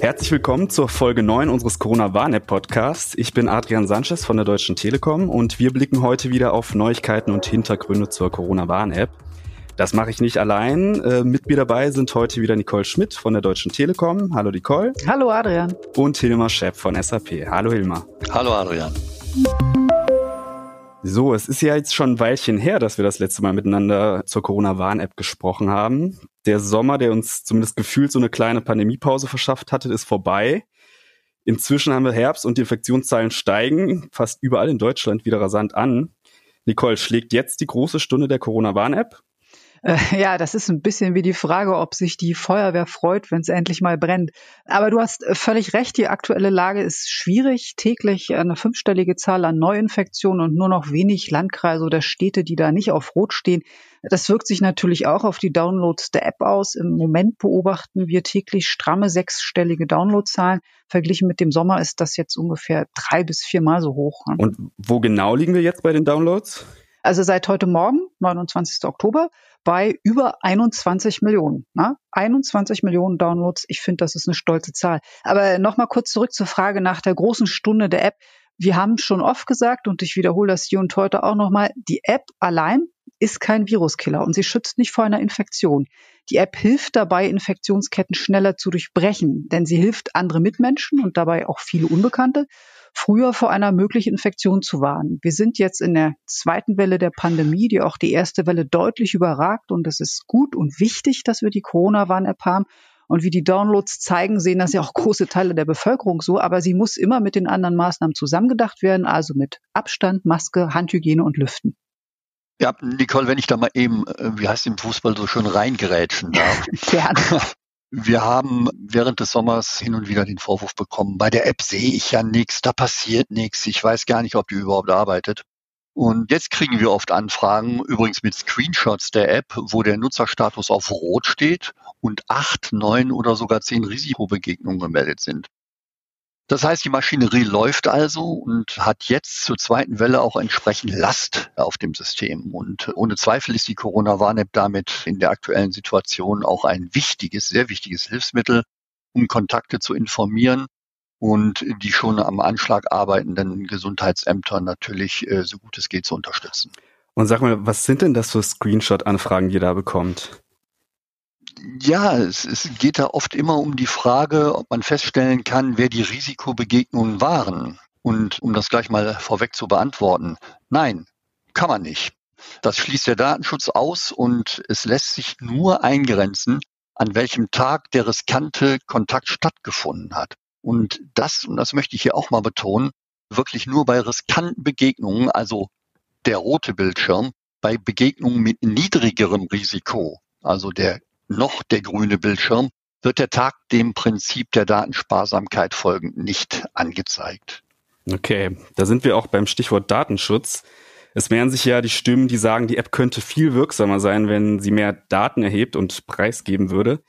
Herzlich willkommen zur Folge 9 unseres Corona-Warn-App-Podcasts. Ich bin Adrian Sanchez von der Deutschen Telekom und wir blicken heute wieder auf Neuigkeiten und Hintergründe zur Corona-Warn-App. Das mache ich nicht allein. Äh, mit mir dabei sind heute wieder Nicole Schmidt von der Deutschen Telekom. Hallo Nicole. Hallo Adrian. Und Hilmar Schepp von SAP. Hallo Hilmar. Hallo Adrian. So, es ist ja jetzt schon ein Weilchen her, dass wir das letzte Mal miteinander zur Corona-Warn-App gesprochen haben. Der Sommer, der uns zumindest gefühlt so eine kleine Pandemiepause verschafft hatte, ist vorbei. Inzwischen haben wir Herbst und die Infektionszahlen steigen fast überall in Deutschland wieder rasant an. Nicole, schlägt jetzt die große Stunde der Corona-Warn-App? Äh, ja, das ist ein bisschen wie die Frage, ob sich die Feuerwehr freut, wenn es endlich mal brennt. Aber du hast äh, völlig recht, die aktuelle Lage ist schwierig. Täglich eine fünfstellige Zahl an Neuinfektionen und nur noch wenig Landkreise oder Städte, die da nicht auf Rot stehen. Das wirkt sich natürlich auch auf die Downloads der App aus. Im Moment beobachten wir täglich stramme sechsstellige Downloadzahlen. Verglichen mit dem Sommer ist das jetzt ungefähr drei bis viermal so hoch. Und wo genau liegen wir jetzt bei den Downloads? Also seit heute Morgen, 29. Oktober, bei über 21 Millionen. Ne? 21 Millionen Downloads. Ich finde, das ist eine stolze Zahl. Aber nochmal kurz zurück zur Frage nach der großen Stunde der App. Wir haben schon oft gesagt, und ich wiederhole das hier und heute auch nochmal, die App allein ist kein Viruskiller und sie schützt nicht vor einer Infektion. Die App hilft dabei, Infektionsketten schneller zu durchbrechen, denn sie hilft andere Mitmenschen und dabei auch viele Unbekannte früher vor einer möglichen Infektion zu warnen. Wir sind jetzt in der zweiten Welle der Pandemie, die auch die erste Welle deutlich überragt. Und es ist gut und wichtig, dass wir die Corona-Warn-App haben. Und wie die Downloads zeigen, sehen das ja auch große Teile der Bevölkerung so. Aber sie muss immer mit den anderen Maßnahmen zusammengedacht werden, also mit Abstand, Maske, Handhygiene und Lüften. Ja, Nicole, wenn ich da mal eben, äh, wie heißt im Fußball so schön reingerätschen darf. Gerne. Wir haben während des Sommers hin und wieder den Vorwurf bekommen, bei der App sehe ich ja nichts, da passiert nichts, ich weiß gar nicht, ob die überhaupt arbeitet. Und jetzt kriegen wir oft Anfragen, übrigens mit Screenshots der App, wo der Nutzerstatus auf Rot steht und acht, neun oder sogar zehn Risikobegegnungen gemeldet sind. Das heißt, die Maschinerie läuft also und hat jetzt zur zweiten Welle auch entsprechend Last auf dem System. Und ohne Zweifel ist die Corona-Warn-App damit in der aktuellen Situation auch ein wichtiges, sehr wichtiges Hilfsmittel, um Kontakte zu informieren und die schon am Anschlag arbeitenden Gesundheitsämter natürlich äh, so gut es geht zu unterstützen. Und sag mal, was sind denn das für Screenshot-Anfragen, die ihr da bekommt? Ja, es, es geht da oft immer um die Frage, ob man feststellen kann, wer die Risikobegegnungen waren. Und um das gleich mal vorweg zu beantworten, nein, kann man nicht. Das schließt der Datenschutz aus und es lässt sich nur eingrenzen, an welchem Tag der riskante Kontakt stattgefunden hat. Und das, und das möchte ich hier auch mal betonen, wirklich nur bei riskanten Begegnungen, also der rote Bildschirm, bei Begegnungen mit niedrigerem Risiko, also der noch der grüne Bildschirm, wird der Tag dem Prinzip der Datensparsamkeit folgend nicht angezeigt. Okay, da sind wir auch beim Stichwort Datenschutz. Es mehren sich ja die Stimmen, die sagen, die App könnte viel wirksamer sein, wenn sie mehr Daten erhebt und preisgeben würde.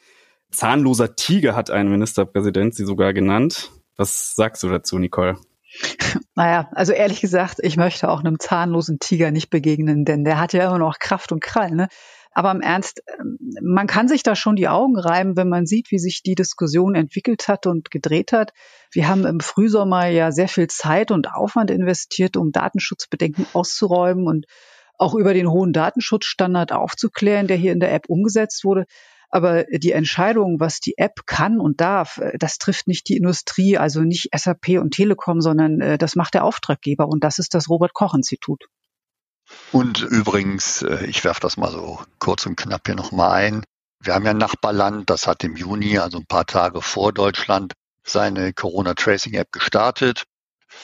Zahnloser Tiger hat ein Ministerpräsident sie sogar genannt. Was sagst du dazu, Nicole? Naja, also ehrlich gesagt, ich möchte auch einem zahnlosen Tiger nicht begegnen, denn der hat ja immer noch Kraft und Krallen. Ne? Aber im Ernst, ähm, man kann sich da schon die Augen reiben, wenn man sieht, wie sich die Diskussion entwickelt hat und gedreht hat. Wir haben im Frühsommer ja sehr viel Zeit und Aufwand investiert, um Datenschutzbedenken auszuräumen und auch über den hohen Datenschutzstandard aufzuklären, der hier in der App umgesetzt wurde. Aber die Entscheidung, was die App kann und darf, äh, das trifft nicht die Industrie, also nicht SAP und Telekom, sondern äh, das macht der Auftraggeber und das ist das Robert Koch Institut. Und übrigens, äh, ich werfe das mal so kurz und knapp hier nochmal ein. Wir haben ja ein Nachbarland, das hat im Juni, also ein paar Tage vor Deutschland, seine Corona-Tracing-App gestartet.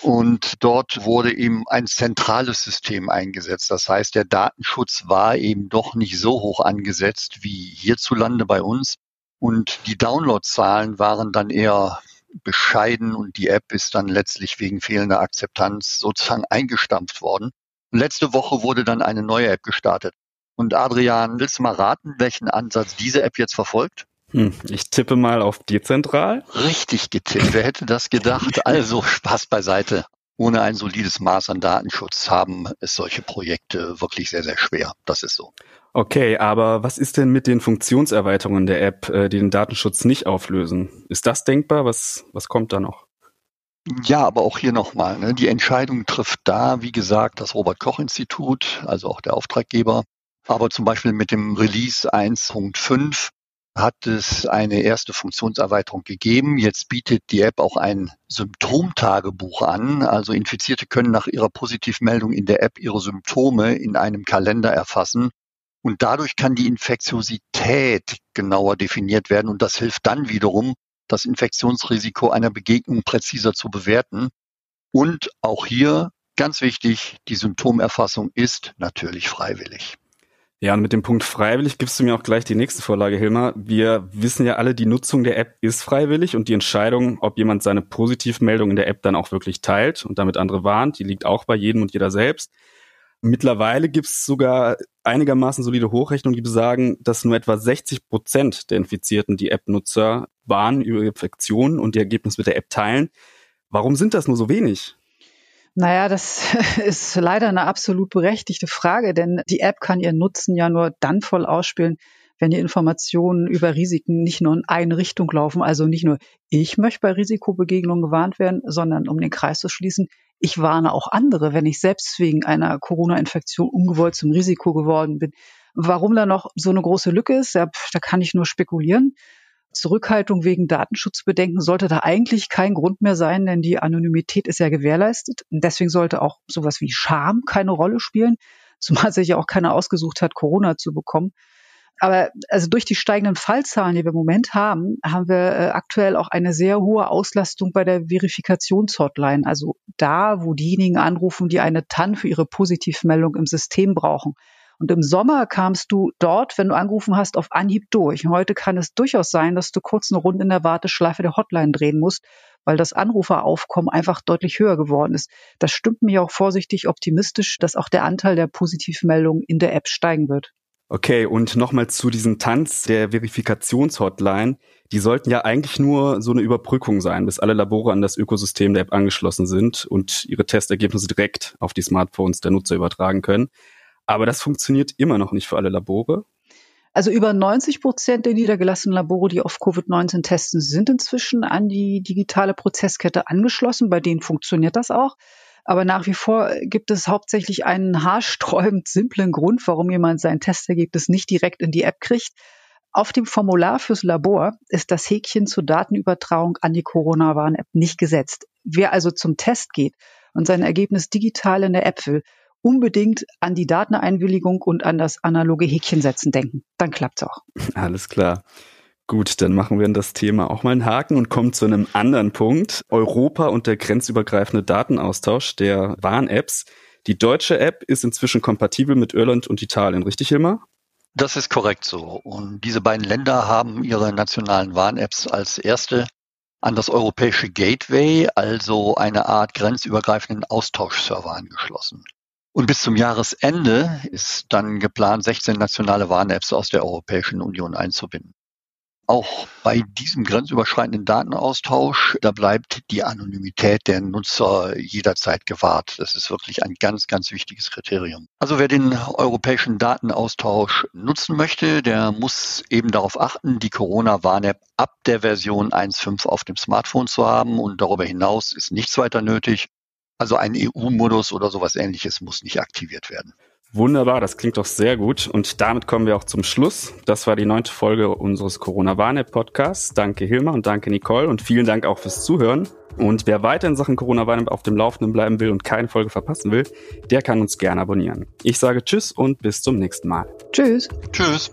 Und dort wurde eben ein zentrales System eingesetzt. Das heißt, der Datenschutz war eben doch nicht so hoch angesetzt wie hierzulande bei uns. Und die Downloadzahlen waren dann eher bescheiden und die App ist dann letztlich wegen fehlender Akzeptanz sozusagen eingestampft worden. Letzte Woche wurde dann eine neue App gestartet. Und Adrian, willst du mal raten, welchen Ansatz diese App jetzt verfolgt? Hm, ich tippe mal auf dezentral. Richtig getippt. Wer hätte das gedacht? Also Spaß beiseite. Ohne ein solides Maß an Datenschutz haben es solche Projekte wirklich sehr, sehr schwer. Das ist so. Okay, aber was ist denn mit den Funktionserweiterungen der App, äh, die den Datenschutz nicht auflösen? Ist das denkbar? Was, was kommt da noch? Ja, aber auch hier nochmal. Ne? Die Entscheidung trifft da, wie gesagt, das Robert Koch Institut, also auch der Auftraggeber. Aber zum Beispiel mit dem Release 1.5 hat es eine erste Funktionserweiterung gegeben. Jetzt bietet die App auch ein Symptomtagebuch an. Also Infizierte können nach ihrer Positivmeldung in der App ihre Symptome in einem Kalender erfassen. Und dadurch kann die Infektiosität genauer definiert werden. Und das hilft dann wiederum, das Infektionsrisiko einer Begegnung präziser zu bewerten. Und auch hier ganz wichtig, die Symptomerfassung ist natürlich freiwillig. Ja, und mit dem Punkt freiwillig gibst du mir auch gleich die nächste Vorlage, Hilmar. Wir wissen ja alle, die Nutzung der App ist freiwillig und die Entscheidung, ob jemand seine Positivmeldung in der App dann auch wirklich teilt und damit andere warnt, die liegt auch bei jedem und jeder selbst. Mittlerweile gibt es sogar einigermaßen solide Hochrechnungen, die besagen, dass nur etwa 60 Prozent der Infizierten die App-Nutzer waren über Infektionen und die Ergebnisse mit der App teilen. Warum sind das nur so wenig? Naja, das ist leider eine absolut berechtigte Frage, denn die App kann ihren Nutzen ja nur dann voll ausspielen, wenn die Informationen über Risiken nicht nur in eine Richtung laufen. Also nicht nur ich möchte bei Risikobegegnungen gewarnt werden, sondern um den Kreis zu schließen, ich warne auch andere, wenn ich selbst wegen einer Corona-Infektion ungewollt zum Risiko geworden bin. Warum da noch so eine große Lücke ist, da kann ich nur spekulieren. Zurückhaltung wegen Datenschutzbedenken sollte da eigentlich kein Grund mehr sein, denn die Anonymität ist ja gewährleistet. Und deswegen sollte auch sowas wie Scham keine Rolle spielen, zumal sich ja auch keiner ausgesucht hat, Corona zu bekommen. Aber also durch die steigenden Fallzahlen, die wir im Moment haben, haben wir äh, aktuell auch eine sehr hohe Auslastung bei der Verifikationshotline. Also da, wo diejenigen anrufen, die eine TAN für ihre Positivmeldung im System brauchen. Und im Sommer kamst du dort, wenn du angerufen hast, auf Anhieb durch. Und heute kann es durchaus sein, dass du kurz eine Runde in der Warteschleife der Hotline drehen musst, weil das Anruferaufkommen einfach deutlich höher geworden ist. Das stimmt mich auch vorsichtig optimistisch, dass auch der Anteil der Positivmeldungen in der App steigen wird. Okay, und nochmal zu diesem Tanz der Verifikationshotline. Die sollten ja eigentlich nur so eine Überbrückung sein, bis alle Labore an das Ökosystem der App angeschlossen sind und ihre Testergebnisse direkt auf die Smartphones der Nutzer übertragen können. Aber das funktioniert immer noch nicht für alle Labore. Also über 90 Prozent der niedergelassenen Labore, die auf Covid-19 testen, sind inzwischen an die digitale Prozesskette angeschlossen. Bei denen funktioniert das auch. Aber nach wie vor gibt es hauptsächlich einen haarsträubend simplen Grund, warum jemand sein Testergebnis nicht direkt in die App kriegt. Auf dem Formular fürs Labor ist das Häkchen zur Datenübertragung an die Corona-Warn-App nicht gesetzt. Wer also zum Test geht und sein Ergebnis digital in der App will, unbedingt an die Dateneinwilligung und an das analoge Häkchen setzen denken. Dann klappt's auch. Alles klar. Gut, dann machen wir in das Thema auch mal einen Haken und kommen zu einem anderen Punkt. Europa und der grenzübergreifende Datenaustausch der Warn-Apps. Die deutsche App ist inzwischen kompatibel mit Irland und Italien, richtig, Hilmar? Das ist korrekt so. Und diese beiden Länder haben ihre nationalen Warn-Apps als erste an das europäische Gateway, also eine Art grenzübergreifenden Austauschserver angeschlossen. Und bis zum Jahresende ist dann geplant, 16 nationale Warn-Apps aus der Europäischen Union einzubinden. Auch bei diesem grenzüberschreitenden Datenaustausch, da bleibt die Anonymität der Nutzer jederzeit gewahrt. Das ist wirklich ein ganz, ganz wichtiges Kriterium. Also wer den europäischen Datenaustausch nutzen möchte, der muss eben darauf achten, die Corona-Warn-App ab der Version 1.5 auf dem Smartphone zu haben und darüber hinaus ist nichts weiter nötig. Also ein EU-Modus oder sowas ähnliches muss nicht aktiviert werden. Wunderbar, das klingt doch sehr gut. Und damit kommen wir auch zum Schluss. Das war die neunte Folge unseres Corona-Warn-App-Podcasts. Danke Hilma und danke Nicole und vielen Dank auch fürs Zuhören. Und wer weiter in Sachen Corona-Warn-App auf dem Laufenden bleiben will und keine Folge verpassen will, der kann uns gerne abonnieren. Ich sage Tschüss und bis zum nächsten Mal. Tschüss. Tschüss.